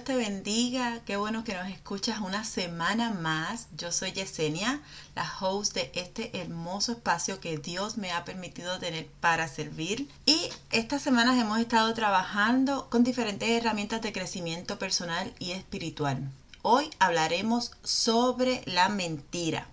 Dios te bendiga, qué bueno que nos escuchas una semana más. Yo soy Yesenia, la host de este hermoso espacio que Dios me ha permitido tener para servir. Y estas semanas hemos estado trabajando con diferentes herramientas de crecimiento personal y espiritual. Hoy hablaremos sobre la mentira.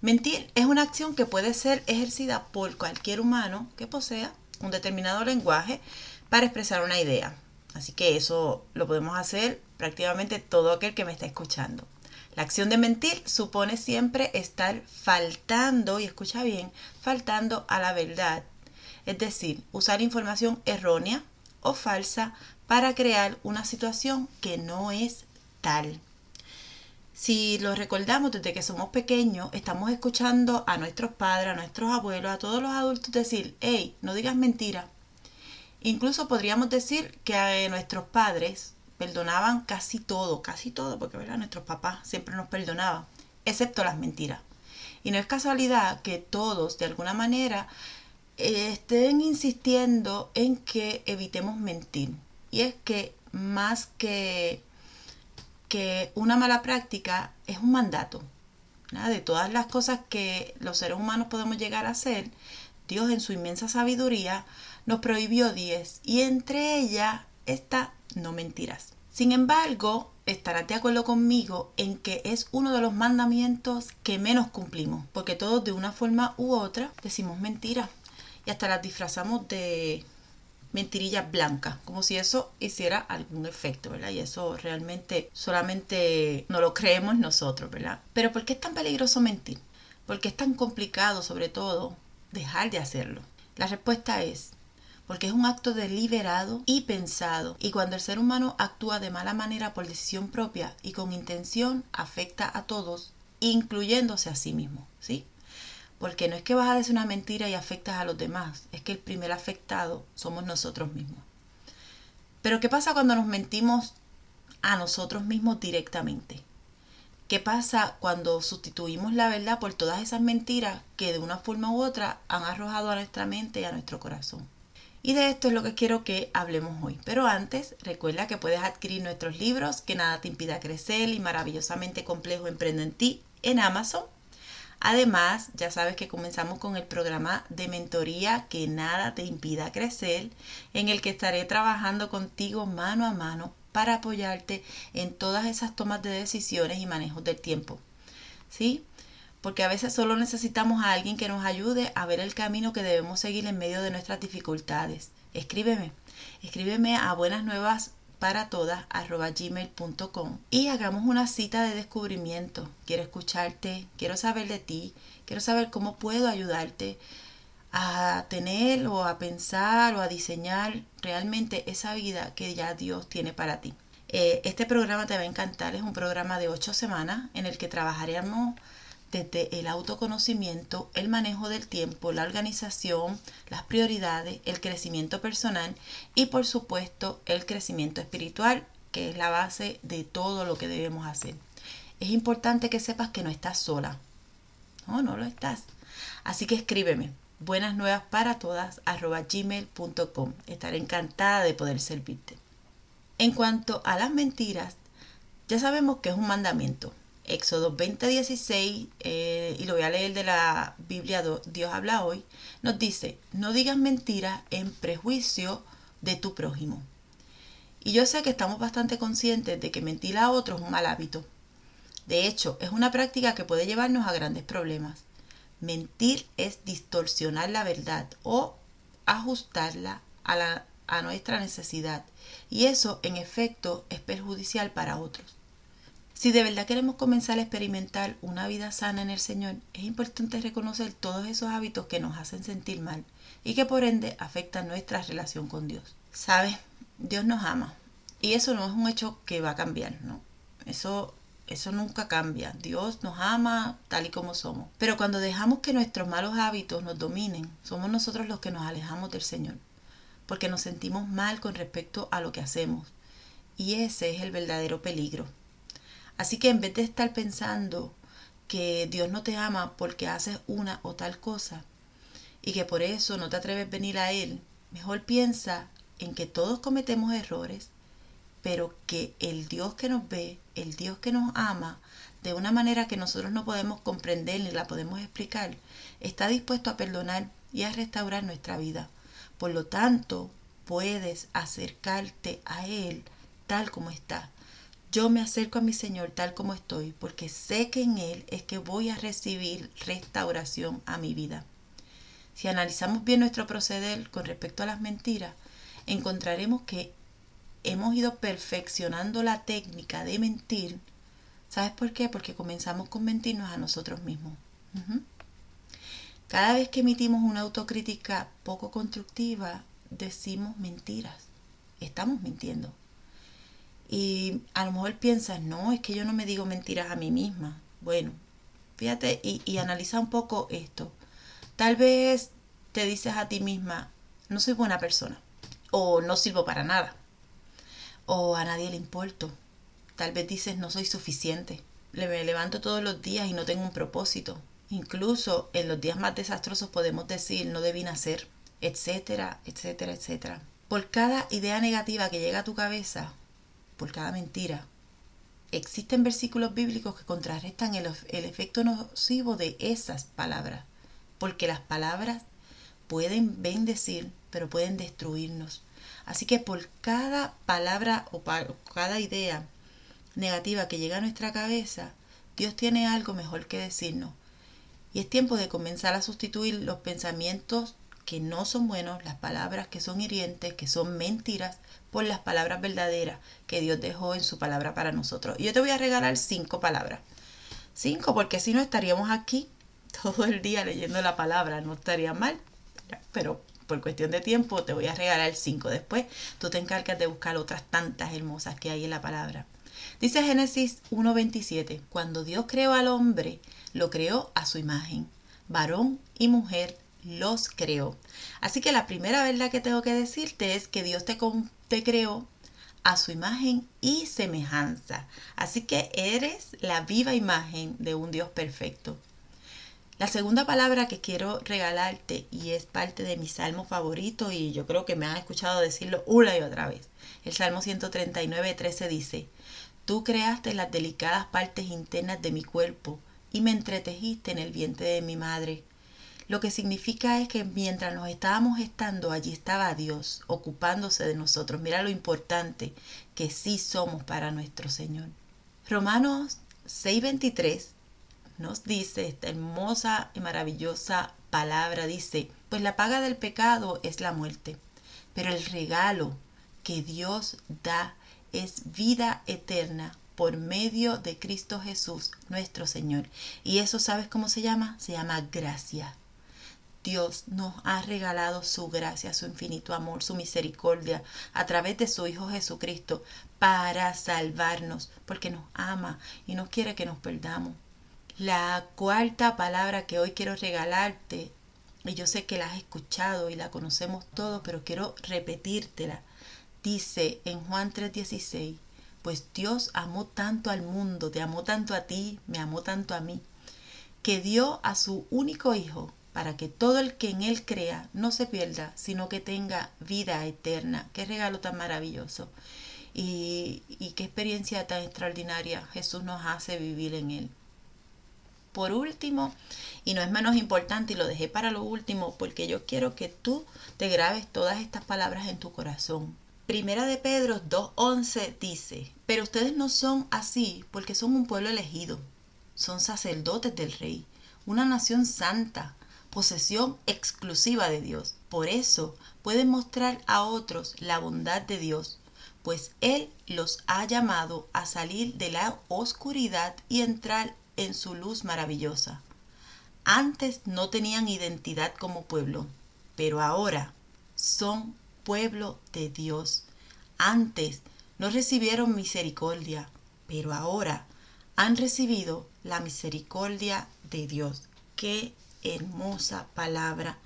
Mentir es una acción que puede ser ejercida por cualquier humano que posea un determinado lenguaje para expresar una idea Así que eso lo podemos hacer prácticamente todo aquel que me está escuchando. La acción de mentir supone siempre estar faltando, y escucha bien, faltando a la verdad. Es decir, usar información errónea o falsa para crear una situación que no es tal. Si lo recordamos desde que somos pequeños, estamos escuchando a nuestros padres, a nuestros abuelos, a todos los adultos decir, hey, no digas mentira, Incluso podríamos decir que eh, nuestros padres perdonaban casi todo, casi todo, porque ¿verdad? nuestros papás siempre nos perdonaban, excepto las mentiras. Y no es casualidad que todos, de alguna manera, eh, estén insistiendo en que evitemos mentir. Y es que más que, que una mala práctica, es un mandato. De todas las cosas que los seres humanos podemos llegar a hacer, Dios en su inmensa sabiduría nos prohibió 10 y entre ellas está no mentirás. Sin embargo, estarás de acuerdo conmigo en que es uno de los mandamientos que menos cumplimos, porque todos de una forma u otra decimos mentiras y hasta las disfrazamos de mentirillas blancas, como si eso hiciera algún efecto, ¿verdad? Y eso realmente solamente no lo creemos nosotros, ¿verdad? Pero ¿por qué es tan peligroso mentir? ¿Por qué es tan complicado, sobre todo, dejar de hacerlo? La respuesta es porque es un acto deliberado y pensado. Y cuando el ser humano actúa de mala manera por decisión propia y con intención, afecta a todos, incluyéndose a sí mismo, ¿sí? Porque no es que vas a decir una mentira y afectas a los demás, es que el primer afectado somos nosotros mismos. Pero ¿qué pasa cuando nos mentimos a nosotros mismos directamente? ¿Qué pasa cuando sustituimos la verdad por todas esas mentiras que de una forma u otra han arrojado a nuestra mente y a nuestro corazón? Y de esto es lo que quiero que hablemos hoy. Pero antes, recuerda que puedes adquirir nuestros libros Que nada te impida crecer y maravillosamente complejo Emprende en ti en Amazon. Además, ya sabes que comenzamos con el programa de mentoría Que nada te impida crecer, en el que estaré trabajando contigo mano a mano para apoyarte en todas esas tomas de decisiones y manejos del tiempo. ¿Sí? Porque a veces solo necesitamos a alguien que nos ayude a ver el camino que debemos seguir en medio de nuestras dificultades. Escríbeme, escríbeme a buenas nuevas para todas gmail.com y hagamos una cita de descubrimiento. Quiero escucharte, quiero saber de ti, quiero saber cómo puedo ayudarte a tener o a pensar o a diseñar realmente esa vida que ya Dios tiene para ti. Eh, este programa te va a encantar, es un programa de ocho semanas en el que trabajaremos desde el autoconocimiento, el manejo del tiempo, la organización, las prioridades, el crecimiento personal y por supuesto el crecimiento espiritual, que es la base de todo lo que debemos hacer. Es importante que sepas que no estás sola. No, no lo estás. Así que escríbeme. Buenas nuevas para todas arroba gmail.com. Estaré encantada de poder servirte. En cuanto a las mentiras, ya sabemos que es un mandamiento. Éxodo 20:16, eh, y lo voy a leer de la Biblia Dios habla hoy, nos dice, no digas mentiras en prejuicio de tu prójimo. Y yo sé que estamos bastante conscientes de que mentir a otro es un mal hábito. De hecho, es una práctica que puede llevarnos a grandes problemas. Mentir es distorsionar la verdad o ajustarla a, a nuestra necesidad. Y eso, en efecto, es perjudicial para otros. Si de verdad queremos comenzar a experimentar una vida sana en el Señor, es importante reconocer todos esos hábitos que nos hacen sentir mal y que por ende afectan nuestra relación con Dios. ¿Sabes? Dios nos ama y eso no es un hecho que va a cambiar, ¿no? Eso eso nunca cambia. Dios nos ama tal y como somos. Pero cuando dejamos que nuestros malos hábitos nos dominen, somos nosotros los que nos alejamos del Señor, porque nos sentimos mal con respecto a lo que hacemos. Y ese es el verdadero peligro. Así que en vez de estar pensando que Dios no te ama porque haces una o tal cosa y que por eso no te atreves a venir a Él, mejor piensa en que todos cometemos errores, pero que el Dios que nos ve, el Dios que nos ama, de una manera que nosotros no podemos comprender ni la podemos explicar, está dispuesto a perdonar y a restaurar nuestra vida. Por lo tanto, puedes acercarte a Él tal como está yo me acerco a mi Señor tal como estoy, porque sé que en Él es que voy a recibir restauración a mi vida. Si analizamos bien nuestro proceder con respecto a las mentiras, encontraremos que hemos ido perfeccionando la técnica de mentir. ¿Sabes por qué? Porque comenzamos con mentirnos a nosotros mismos. Cada vez que emitimos una autocrítica poco constructiva, decimos mentiras. Estamos mintiendo. Y a lo mejor piensas, no, es que yo no me digo mentiras a mí misma. Bueno, fíjate y, y analiza un poco esto. Tal vez te dices a ti misma, no soy buena persona, o no sirvo para nada, o a nadie le importo. Tal vez dices, no soy suficiente, me levanto todos los días y no tengo un propósito. Incluso en los días más desastrosos podemos decir, no debí nacer, etcétera, etcétera, etcétera. Por cada idea negativa que llega a tu cabeza, por cada mentira. Existen versículos bíblicos que contrarrestan el, efecto nocivo de esas palabras, porque las palabras pueden bendecir, pero pueden destruirnos. Así que por cada palabra o cada idea negativa que llega a nuestra cabeza, Dios tiene algo mejor que decirnos. Y es tiempo de comenzar a sustituir los pensamientos que no son buenos, las palabras que son hirientes, que son mentiras, por las palabras verdaderas que Dios dejó en su palabra para nosotros. Y yo te voy a regalar cinco palabras. Cinco, porque si no estaríamos aquí todo el día leyendo la palabra, no estaría mal, pero por cuestión de tiempo te voy a regalar cinco. Después tú te encargas de buscar otras tantas hermosas que hay en la palabra. Dice Génesis 1.27, cuando Dios creó al hombre, lo creó a su imagen, varón y mujer los creó. Así que la primera verdad que tengo que decirte es que Dios te, creó a su imagen y semejanza. Así que eres la viva imagen de un Dios perfecto. La segunda palabra que quiero regalarte y es parte de mi salmo favorito y yo creo que me han escuchado decirlo una y otra vez. El Salmo 139, 13 dice, Tú creaste las delicadas partes internas de mi cuerpo y me entretejiste en el vientre de mi madre. Lo que significa es que mientras nos estábamos estando, allí estaba Dios ocupándose de nosotros. Mira lo importante que sí somos para nuestro Señor. Romanos 6:23 nos dice esta hermosa y maravillosa palabra, dice, pues la paga del pecado es la muerte, pero el regalo que Dios da es vida eterna por medio de Cristo Jesús, nuestro Señor. Y eso, ¿sabes cómo se llama? Se llama gracia. Dios nos ha regalado su gracia, su infinito amor, su misericordia a través de su Hijo Jesucristo para salvarnos, porque nos ama y no quiere que nos perdamos. La cuarta palabra que hoy quiero regalarte, y yo sé que la has escuchado y la conocemos todos, pero quiero repetírtela, dice en Juan 3:16, pues Dios amó tanto al mundo, te amó tanto a ti, me amó tanto a mí, que dio a su único Hijo para que todo el que en Él crea no se pierda, sino que tenga vida eterna. Qué regalo tan maravilloso. Y, y qué experiencia tan extraordinaria Jesús nos hace vivir en Él. Por último, y no es menos importante, y lo dejé para lo último, porque yo quiero que tú te grabes todas estas palabras en tu corazón. Primera de Pedro 2.11 dice, pero ustedes no son así porque son un pueblo elegido, son sacerdotes del rey, una nación santa, posesión exclusiva de Dios. Por eso pueden mostrar a otros la bondad de Dios, pues Él los ha llamado a salir de la oscuridad y entrar en su luz maravillosa. Antes no tenían identidad como pueblo, pero ahora son pueblo de Dios. Antes no recibieron misericordia, pero ahora han recibido la misericordia de Dios. Qué hermosa palabra.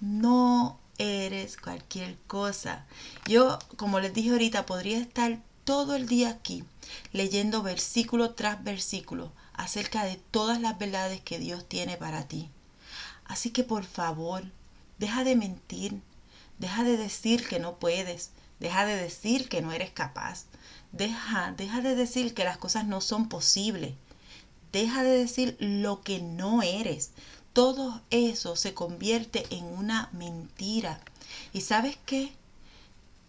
No eres cualquier cosa. Yo, como les dije ahorita, podría estar todo el día aquí leyendo versículo tras versículo acerca de todas las verdades que Dios tiene para ti. Así que por favor, deja de mentir, deja de decir que no puedes, deja de decir que no eres capaz, deja, deja de decir que las cosas no son posibles, deja de decir lo que no eres. Todo eso se convierte en una mentira. ¿Y sabes qué?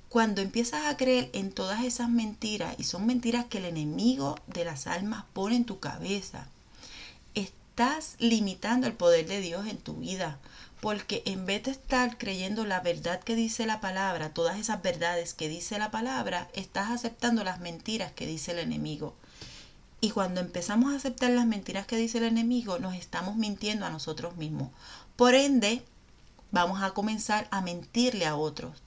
Cuando empiezas a creer en todas esas mentiras, y son mentiras que el enemigo de las almas pone en tu cabeza, estás limitando el poder de Dios en tu vida. Porque en vez de estar creyendo la verdad que dice la palabra, todas esas verdades que dice la palabra, estás aceptando las mentiras que dice el enemigo. Y cuando empezamos a aceptar las mentiras que dice el enemigo, nos estamos mintiendo a nosotros mismos. Por ende, vamos a comenzar a mentirle a otros.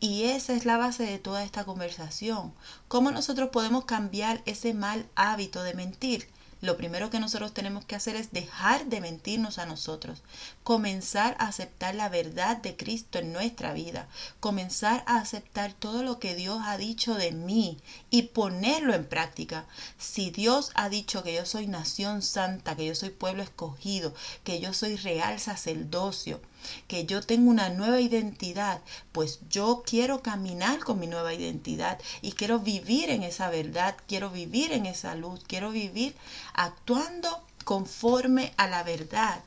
Y esa es la base de toda esta conversación. ¿Cómo nosotros podemos cambiar ese mal hábito de mentir? Lo primero que nosotros tenemos que hacer es dejar de mentirnos a nosotros, comenzar a aceptar la verdad de Cristo en nuestra vida, comenzar a aceptar todo lo que Dios ha dicho de mí y ponerlo en práctica. Si Dios ha dicho que yo soy nación santa, que yo soy pueblo escogido, que yo soy real sacerdocio, que yo tengo una nueva identidad, pues yo quiero caminar con mi nueva identidad y quiero vivir en esa verdad, quiero vivir en esa luz, quiero vivir actuando conforme a la verdad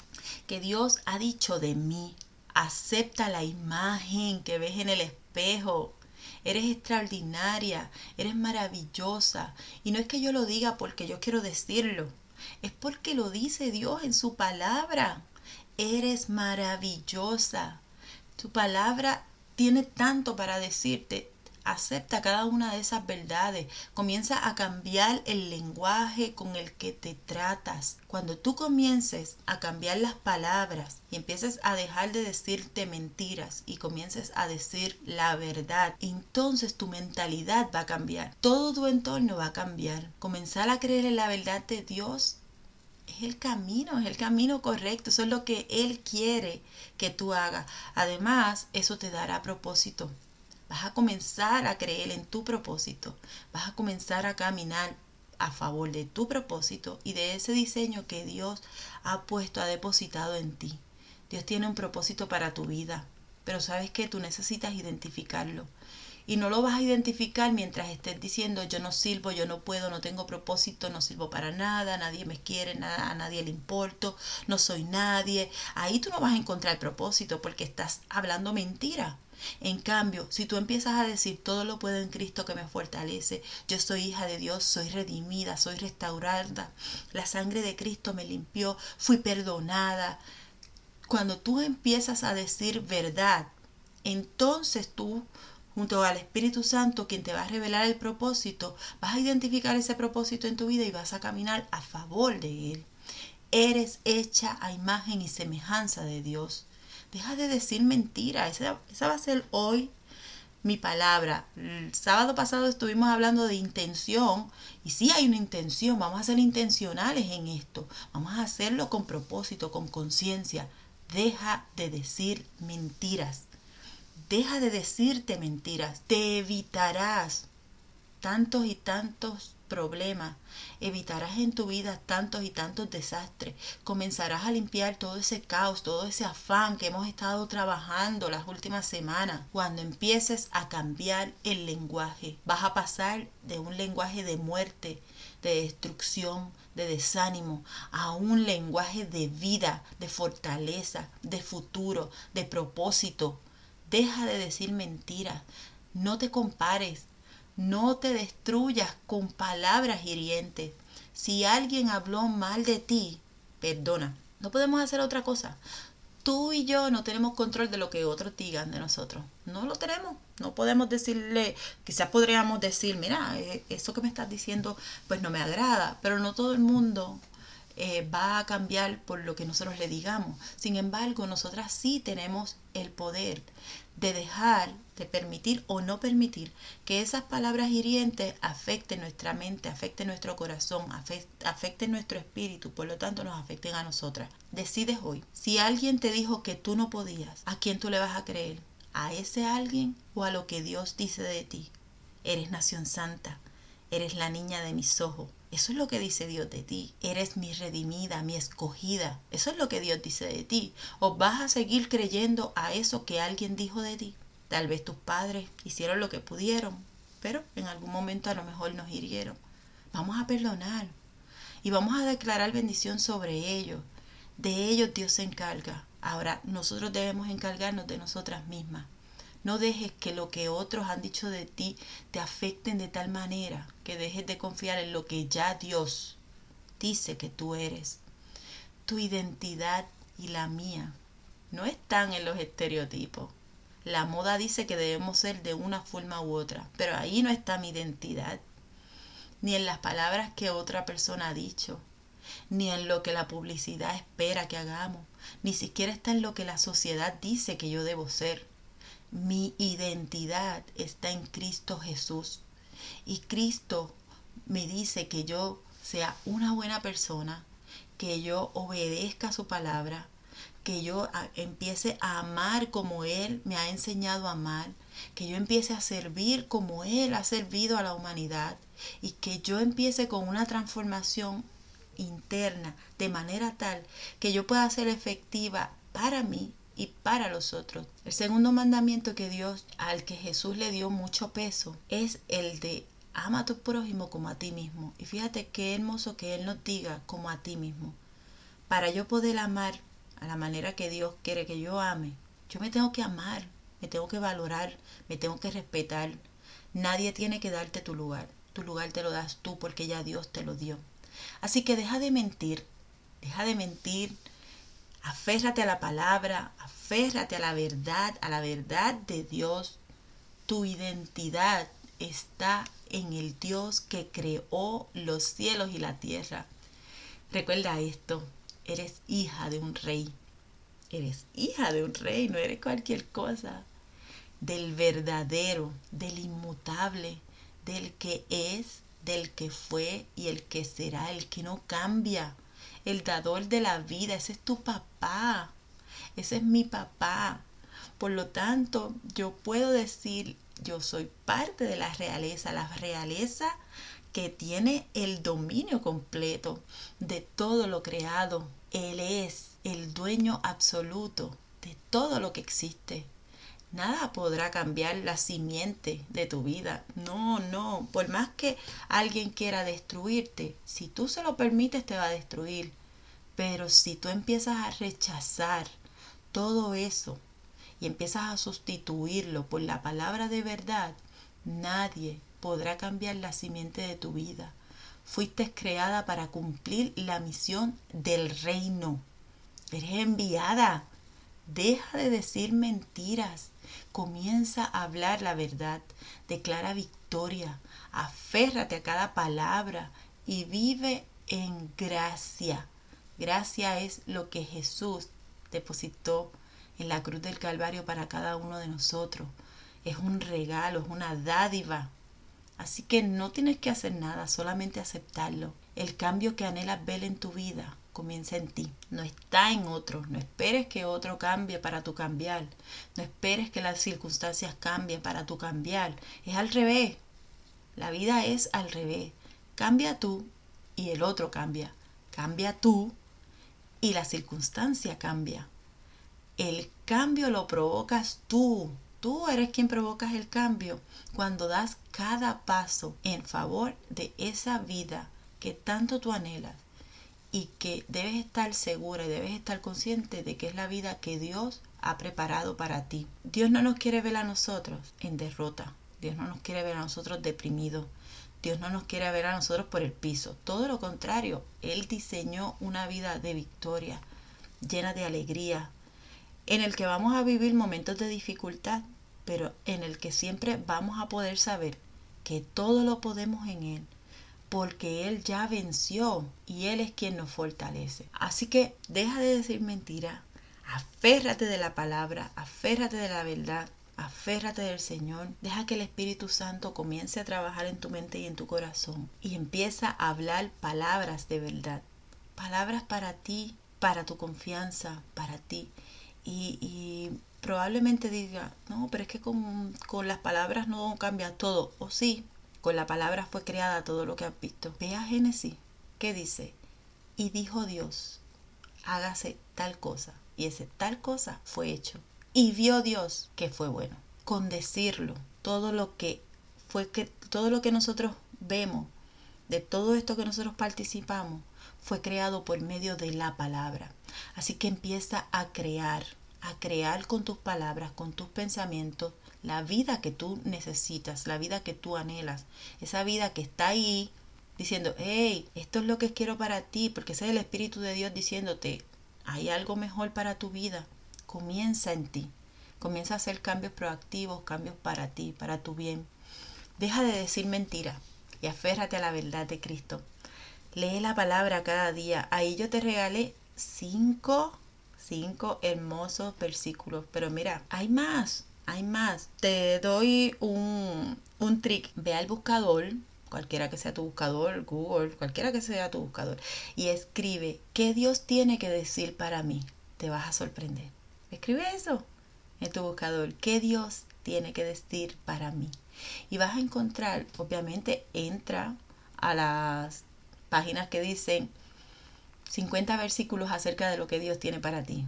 que Dios ha dicho de mí. Acepta la imagen que ves en el espejo. Eres extraordinaria, eres maravillosa. Y no es que yo lo diga porque yo quiero decirlo, es porque lo dice Dios en su palabra. Eres maravillosa. Tu palabra tiene tanto para decirte. Acepta cada una de esas verdades. Comienza a cambiar el lenguaje con el que te tratas. Cuando tú comiences a cambiar las palabras y empieces a dejar de decirte mentiras y comiences a decir la verdad, entonces tu mentalidad va a cambiar. Todo tu entorno va a cambiar. Comenzar a creer en la verdad de Dios es el camino, es el camino correcto, eso es lo que Él quiere que tú hagas. Además, eso te dará propósito. Vas a comenzar a creer en tu propósito, vas a comenzar a caminar a favor de tu propósito y de ese diseño que Dios ha puesto, ha depositado en ti. Dios tiene un propósito para tu vida, pero sabes que tú necesitas identificarlo. Y no lo vas a identificar mientras estés diciendo yo no sirvo, yo no puedo, no tengo propósito, no sirvo para nada, nadie me quiere, nada, a nadie le importo, no soy nadie. Ahí tú no vas a encontrar propósito porque estás hablando mentira. En cambio, si tú empiezas a decir todo lo puedo en Cristo que me fortalece, yo soy hija de Dios, soy redimida, soy restaurada, la sangre de Cristo me limpió, fui perdonada. Cuando tú empiezas a decir verdad, entonces tú junto al Espíritu Santo, quien te va a revelar el propósito, vas a identificar ese propósito en tu vida y vas a caminar a favor de él. Eres hecha a imagen y semejanza de Dios. Deja de decir mentira. Esa, esa va a ser hoy mi palabra. El sábado pasado estuvimos hablando de intención y sí hay una intención. Vamos a ser intencionales en esto. Vamos a hacerlo con propósito, con conciencia. Deja de decir mentiras. Deja de decirte mentiras. Te evitarás tantos y tantos problemas. Evitarás en tu vida tantos y tantos desastres. Comenzarás a limpiar todo ese caos, todo ese afán que hemos estado trabajando las últimas semanas. Cuando empieces a cambiar el lenguaje, vas a pasar de un lenguaje de muerte, de destrucción, de desánimo, a un lenguaje de vida, de fortaleza, de futuro, de propósito, Deja de decir mentiras. No te compares. No te destruyas con palabras hirientes. Si alguien habló mal de ti, perdona. No podemos hacer otra cosa. Tú y yo no tenemos control de lo que otros digan de nosotros. No lo tenemos. No podemos decirle, quizás podríamos decir, mira, eh, eso que me estás diciendo pues no me agrada, pero no todo el mundo eh, va a cambiar por lo que nosotros le digamos. Sin embargo, nosotras sí tenemos el poder de dejar de permitir o no permitir que esas palabras hirientes afecten nuestra mente, afecten nuestro corazón, afecten nuestro espíritu, por lo tanto nos afecten a nosotras. Decides hoy, si alguien te dijo que tú no podías, ¿a quién tú le vas a creer? ¿A ese alguien o a lo que Dios dice de ti? Eres nación santa, eres la niña de mis ojos. Eso es lo que dice Dios de ti. Eres mi redimida, mi escogida. Eso es lo que Dios dice de ti. ¿O vas a seguir creyendo a eso que alguien dijo de ti? Tal vez tus padres hicieron lo que pudieron, pero en algún momento a lo mejor nos hirieron. Vamos a perdonar y vamos a declarar bendición sobre ellos. De ellos Dios se encarga. Ahora nosotros debemos encargarnos de nosotras mismas. No dejes que lo que otros han dicho de ti te afecten de tal manera que dejes de confiar en lo que ya Dios dice que tú eres. Tu identidad y la mía no están en los estereotipos. La moda dice que debemos ser de una forma u otra, pero ahí no está mi identidad, ni en las palabras que otra persona ha dicho, ni en lo que la publicidad espera que hagamos, ni siquiera está en lo que la sociedad dice que yo debo ser. Mi identidad está en Cristo Jesús. Y Cristo me dice que yo sea una buena persona, que yo obedezca su palabra, que yo empiece a amar como Él me ha enseñado a amar, que yo empiece a servir como Él ha servido a la humanidad y que yo empiece con una transformación interna de manera tal que yo pueda ser efectiva para mí y para los otros. El segundo mandamiento que Dios, al que Jesús le dio mucho peso, es el de ama a tu prójimo como a ti mismo. Y fíjate qué hermoso que Él nos diga como a ti mismo. Para yo poder amar a la manera que Dios quiere que yo ame, yo me tengo que amar, me tengo que valorar, me tengo que respetar. Nadie tiene que darte tu lugar. Tu lugar te lo das tú porque ya Dios te lo dio. Así que deja de mentir, deja de mentir, aférrate a la palabra, aférrate a la verdad, a la verdad de Dios. Tu identidad está en el Dios que creó los cielos y la tierra. Recuerda esto, eres hija de un rey. Eres hija de un rey, no eres cualquier cosa. Del verdadero, del inmutable, del que es, del que fue y el que será, el que no cambia. El dador de la vida, ese es tu papá. Ese es mi papá. Por lo tanto, yo puedo decir, yo soy parte de la realeza. La realeza que tiene el dominio completo de todo lo creado. Él es el dueño absoluto de todo lo que existe. Nada podrá cambiar la simiente de tu vida. No, no. Por más que alguien quiera destruirte, si tú se lo permites te va a destruir. Pero si tú empiezas a rechazar todo eso y empiezas a sustituirlo por la palabra de verdad, nadie podrá cambiar la simiente de tu vida. Fuiste creada para cumplir la misión del reino. Eres enviada. Deja de decir mentiras. Comienza a hablar la verdad. Declara victoria. Aférrate a cada palabra y vive en gracia. Gracia es lo que Jesús depositó en la cruz del Calvario para cada uno de nosotros. Es un regalo, es una dádiva Así que no tienes que hacer nada, solamente aceptarlo. El cambio que anhelas ver en tu vida comienza en ti, no está en otro. No esperes que otro cambie para tu cambiar. No esperes que las circunstancias cambien para tu cambiar. Es al revés. La vida es al revés. Cambia tú y el otro cambia. Cambia tú y la circunstancia cambia. El cambio lo provocas tú. Tú eres quien provocas el cambio cuando das cada paso en favor de esa vida que tanto tú anhelas y que debes estar segura y debes estar consciente de que es la vida que Dios ha preparado para ti. Dios no nos quiere ver a nosotros en derrota. Dios no nos quiere ver a nosotros deprimidos. Dios no nos quiere ver a nosotros por el piso. Todo lo contrario, Él diseñó una vida de victoria, llena de alegría, en el que vamos a vivir momentos de dificultad, pero en el que siempre vamos a poder saber que todo lo podemos en Él, porque Él ya venció y Él es quien nos fortalece. Así que deja de decir mentira, aférrate de la palabra, aférrate de la verdad, Aférrate del Señor. Deja que el Espíritu Santo comience a trabajar en tu mente y en tu corazón. Y empieza a hablar palabras de verdad. Palabras para ti, para tu confianza, para ti. Y, probablemente diga, no, pero es que con, con las palabras no cambia todo. O sí, con la palabra fue creada todo lo que has visto. Ve a Génesis. ¿Qué dice? Y dijo Dios, hágase tal cosa. Y ese tal cosa fue hecho. Y vio Dios que fue bueno. Con decirlo, todo lo que fue que todo lo que nosotros vemos, de todo esto que nosotros participamos, fue creado por medio de la palabra. Así que empieza a crear, a crear con tus palabras, con tus pensamientos, la vida que tú necesitas, la vida que tú anhelas, esa vida que está ahí diciendo, hey, esto es lo que quiero para ti, porque ese es el Espíritu de Dios diciéndote, hay algo mejor para tu vida, comienza en ti. Comienza a hacer cambios proactivos, cambios para ti, para tu bien. Deja de decir mentiras y aférrate a la verdad de Cristo. Lee la palabra cada día. Ahí yo te regalé cinco, cinco hermosos versículos. Pero mira, hay más, hay más. Te doy un, un trick. Ve al buscador, cualquiera que sea tu buscador, Google, cualquiera que sea tu buscador, y escribe, ¿qué Dios tiene que decir para mí? Te vas a sorprender. Escribe eso en tu buscador. ¿Qué Dios tiene que decir para mí? Y vas a encontrar, obviamente, entra a las páginas que dicen 50 versículos acerca de lo que Dios tiene para ti.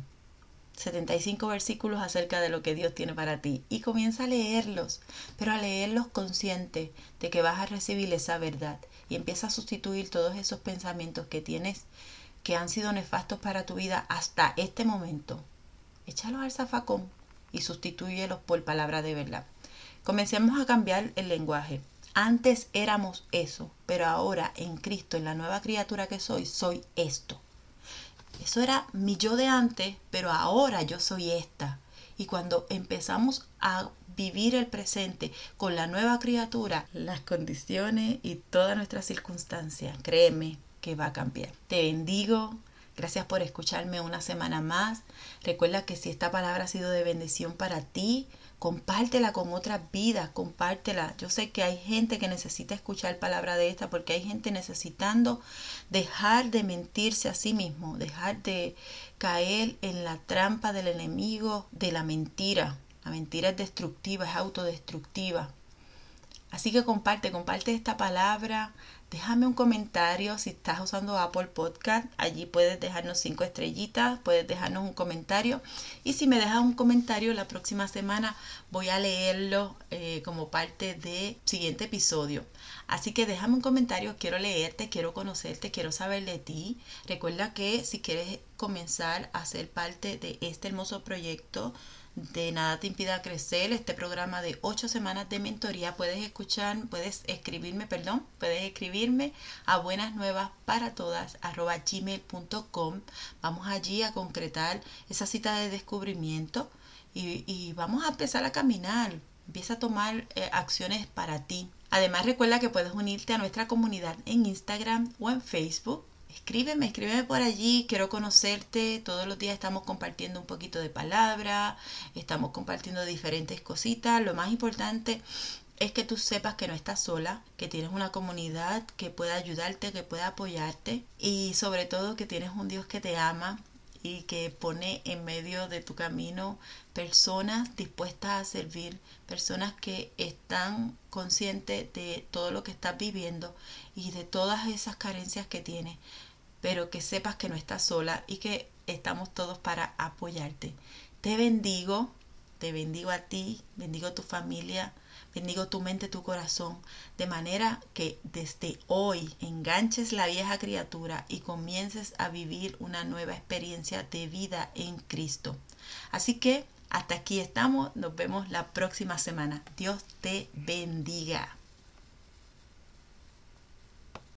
75 versículos acerca de lo que Dios tiene para ti y comienza a leerlos, pero a leerlos consciente de que vas a recibir esa verdad y empieza a sustituir todos esos pensamientos que tienes que han sido nefastos para tu vida hasta este momento échalos al zafacón y sustitúyelos por palabra de verdad. Comencemos a cambiar el lenguaje. Antes éramos eso, pero ahora en Cristo, en la nueva criatura que soy, soy esto. Eso era mi yo de antes, pero ahora yo soy esta. Y cuando empezamos a vivir el presente con la nueva criatura, las condiciones y todas nuestras circunstancias, créeme que va a cambiar. Te bendigo, Gracias por escucharme una semana más. Recuerda que si esta palabra ha sido de bendición para ti, compártela con otras vidas, compártela. Yo sé que hay gente que necesita escuchar palabra de esta porque hay gente necesitando dejar de mentirse a sí mismo, dejar de caer en la trampa del enemigo de la mentira. La mentira es destructiva, es autodestructiva. Así que comparte, comparte esta palabra, déjame un comentario si estás usando Apple Podcast. Allí puedes dejarnos cinco estrellitas, puedes dejarnos un comentario. Y si me dejas un comentario la próxima semana, voy a leerlo eh, como parte del siguiente episodio. Así que déjame un comentario, quiero leerte, quiero conocerte, quiero saber de ti. Recuerda que si quieres comenzar a ser parte de este hermoso proyecto, de Nada te impida crecer, este programa de ocho semanas de mentoría, puedes escuchar, puedes escribirme, perdón, puedes escribirme a buenas nuevas para todas gmail.com. Vamos allí a concretar esa cita de descubrimiento y, vamos a empezar a caminar. Empieza a tomar eh, acciones para ti. Además recuerda que puedes unirte a nuestra comunidad en Instagram o en Facebook escríbeme, escríbeme por allí, quiero conocerte, todos los días estamos compartiendo un poquito de palabra, estamos compartiendo diferentes cositas, lo más importante es que tú sepas que no estás sola, que tienes una comunidad que pueda ayudarte, que pueda apoyarte y sobre todo que tienes un Dios que te ama y que pone en medio de tu camino personas dispuestas a servir, personas que están conscientes de todo lo que estás viviendo y de todas esas carencias que tienes, pero que sepas que no estás sola y que estamos todos para apoyarte. Te bendigo, te bendigo a ti, bendigo a tu familia, bendigo tu mente, tu corazón, de manera que desde hoy enganches la vieja criatura y comiences a vivir una nueva experiencia de vida en Cristo. Así que hasta aquí estamos, nos vemos la próxima semana. Dios te bendiga.